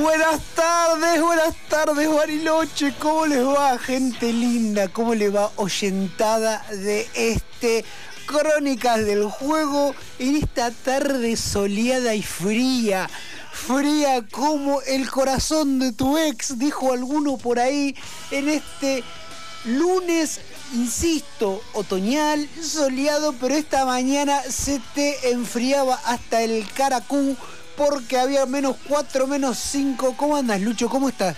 Buenas tardes, buenas tardes, Bariloche. ¿Cómo les va, gente linda? ¿Cómo les va, oyentada de este Crónicas del Juego en esta tarde soleada y fría? Fría como el corazón de tu ex, dijo alguno por ahí en este lunes insisto, otoñal, soleado, pero esta mañana se te enfriaba hasta el caracú porque había menos 4, menos 5. ¿Cómo andas, Lucho? ¿Cómo estás?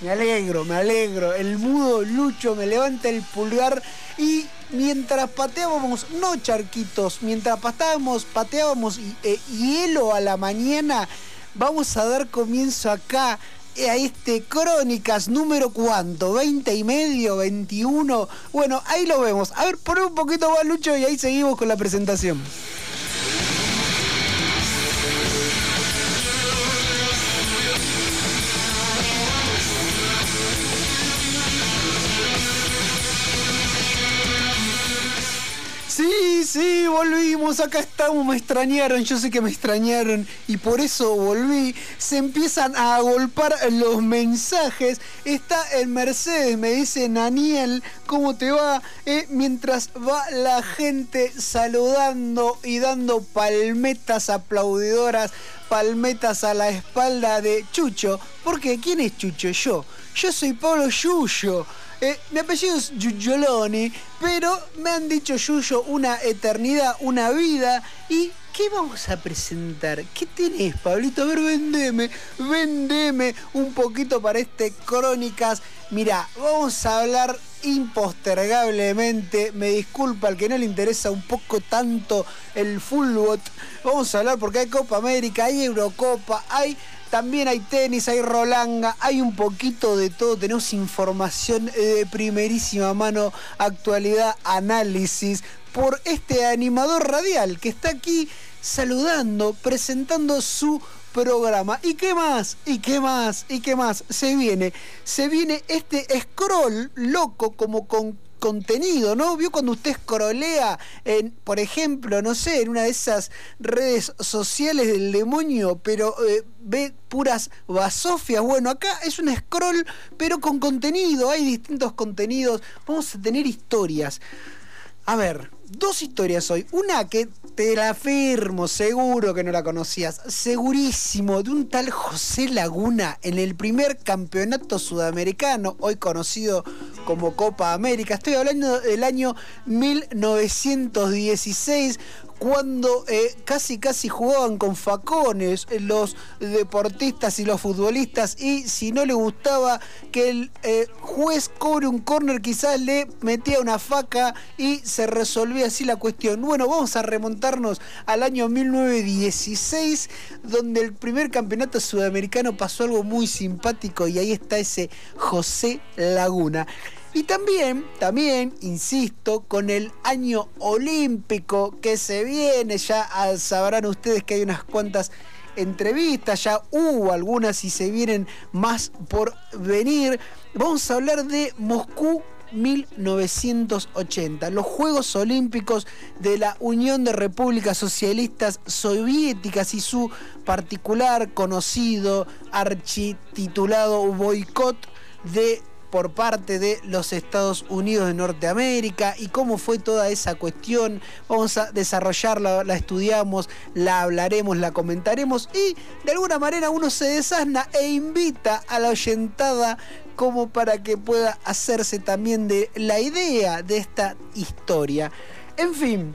Me alegro, me alegro. El mudo Lucho me levanta el pulgar y mientras pateábamos, no charquitos, mientras pateábamos, pateábamos eh, hielo a la mañana, vamos a dar comienzo acá a este Crónicas número cuánto, 20 y medio, 21. Bueno, ahí lo vemos. A ver, pon un poquito más, Lucho, y ahí seguimos con la presentación. Sí, sí, volvimos, acá estamos, me extrañaron, yo sé que me extrañaron y por eso volví. Se empiezan a agolpar los mensajes. Está en Mercedes, me dice Daniel, ¿cómo te va? Eh, mientras va la gente saludando y dando palmetas aplaudidoras, palmetas a la espalda de Chucho. Porque ¿quién es Chucho? Yo. Yo soy Pablo Yuyo. Eh, mi apellido es Giugioloni, pero me han dicho Yuyo una eternidad, una vida. ¿Y qué vamos a presentar? ¿Qué tenés, Pablito? A ver, vendeme, vendeme un poquito para este Crónicas. Mira, vamos a hablar impostergablemente. Me disculpa al que no le interesa un poco tanto el fullbot. Vamos a hablar porque hay Copa América, hay Eurocopa, hay también hay tenis, hay rolanga, hay un poquito de todo. Tenemos información de primerísima mano, actualidad, análisis por este animador radial que está aquí saludando, presentando su programa. ¿Y qué más? ¿Y qué más? ¿Y qué más? Se viene, se viene este scroll loco como con contenido, ¿no? ¿Vio cuando usted scrollea en, por ejemplo, no sé, en una de esas redes sociales del demonio, pero eh, ve puras basofias? Bueno, acá es un scroll, pero con contenido, hay distintos contenidos, vamos a tener historias. A ver, dos historias hoy. Una que te la afirmo, seguro que no la conocías, segurísimo, de un tal José Laguna en el primer campeonato sudamericano, hoy conocido como Copa América. Estoy hablando del año 1916 cuando eh, casi casi jugaban con facones eh, los deportistas y los futbolistas y si no le gustaba que el eh, juez cobre un córner quizás le metía una faca y se resolvía así la cuestión. Bueno, vamos a remontarnos al año 1916 donde el primer campeonato sudamericano pasó algo muy simpático y ahí está ese José Laguna. Y también, también, insisto, con el año olímpico que se viene, ya ah, sabrán ustedes que hay unas cuantas entrevistas, ya hubo algunas y se vienen más por venir. Vamos a hablar de Moscú 1980, los Juegos Olímpicos de la Unión de Repúblicas Socialistas Soviéticas y su particular conocido archititulado boicot de por parte de los Estados Unidos de Norteamérica y cómo fue toda esa cuestión. Vamos a desarrollarla, la estudiamos, la hablaremos, la comentaremos y de alguna manera uno se desasna e invita a la oyentada como para que pueda hacerse también de la idea de esta historia. En fin,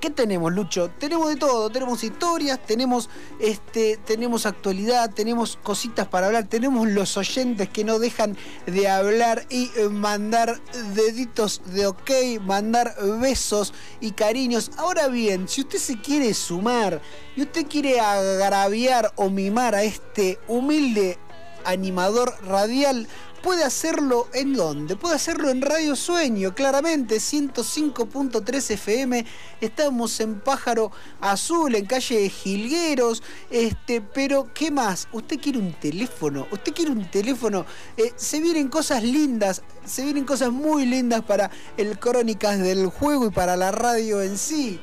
¿Qué tenemos, Lucho? Tenemos de todo, tenemos historias, tenemos, este, tenemos actualidad, tenemos cositas para hablar, tenemos los oyentes que no dejan de hablar y eh, mandar deditos de ok, mandar besos y cariños. Ahora bien, si usted se quiere sumar y usted quiere agraviar o mimar a este humilde animador radial, puede hacerlo en dónde? Puede hacerlo en Radio Sueño, claramente, 105.3 FM. Estamos en Pájaro Azul, en calle Gilgueros. Este, pero, ¿qué más? ¿Usted quiere un teléfono? ¿Usted quiere un teléfono? Eh, se vienen cosas lindas, se vienen cosas muy lindas para el Crónicas del Juego y para la radio en sí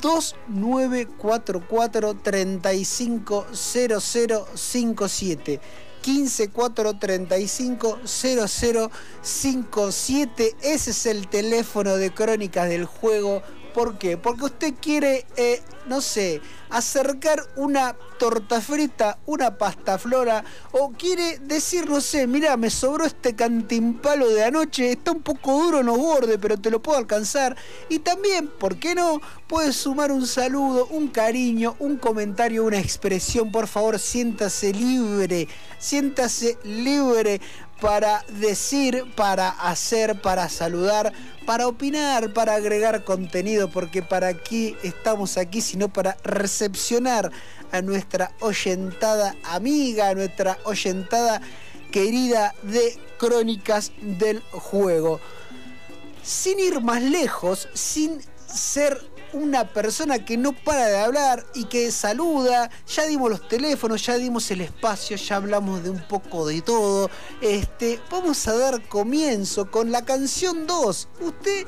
2944 350057 15435 0057 ese es el teléfono de crónicas del juego ¿Por qué? Porque usted quiere, eh, no sé, acercar una torta frita, una pasta flora, o quiere decir, no sé, mira, me sobró este cantimpalo de anoche, está un poco duro en los bordes, pero te lo puedo alcanzar. Y también, ¿por qué no? Puedes sumar un saludo, un cariño, un comentario, una expresión, por favor, siéntase libre, siéntase libre para decir, para hacer, para saludar, para opinar, para agregar contenido, porque para aquí estamos aquí, sino para recepcionar a nuestra oyentada amiga, a nuestra oyentada querida de Crónicas del Juego. Sin ir más lejos, sin ser una persona que no para de hablar y que saluda. Ya dimos los teléfonos, ya dimos el espacio, ya hablamos de un poco de todo. Este, vamos a dar comienzo con la canción 2. Usted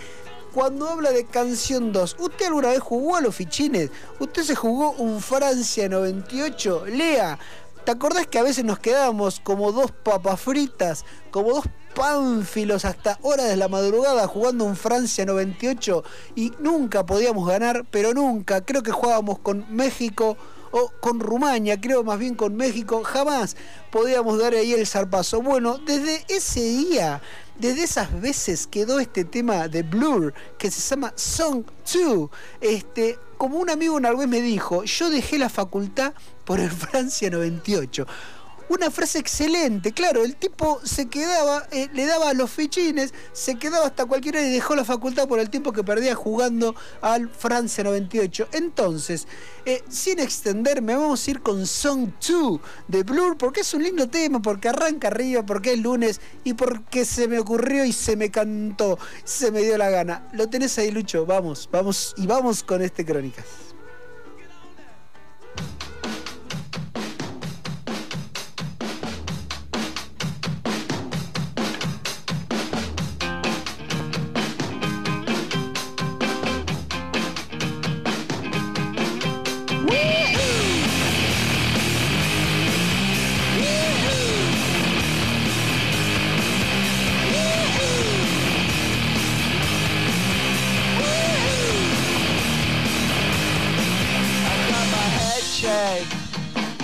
cuando habla de canción 2, ¿usted alguna vez jugó a los fichines? ¿Usted se jugó un Francia 98? Lea, ¿te acordás que a veces nos quedábamos como dos papas fritas, como dos pánfilos hasta horas de la madrugada jugando un Francia 98 y nunca podíamos ganar, pero nunca. Creo que jugábamos con México o con Rumania, creo más bien con México, jamás podíamos dar ahí el zarpazo. Bueno, desde ese día, desde esas veces quedó este tema de Blur que se llama Song 2. Este, como un amigo una vez me dijo, yo dejé la facultad por el Francia 98 una frase excelente. Claro, el tipo se quedaba, eh, le daba los fichines, se quedaba hasta cualquier hora y dejó la facultad por el tiempo que perdía jugando al Francia 98. Entonces, eh, sin extenderme, vamos a ir con Song 2 de Blur, porque es un lindo tema, porque arranca arriba, porque es lunes y porque se me ocurrió y se me cantó, se me dio la gana. Lo tenés ahí, Lucho. Vamos, vamos y vamos con este Crónicas.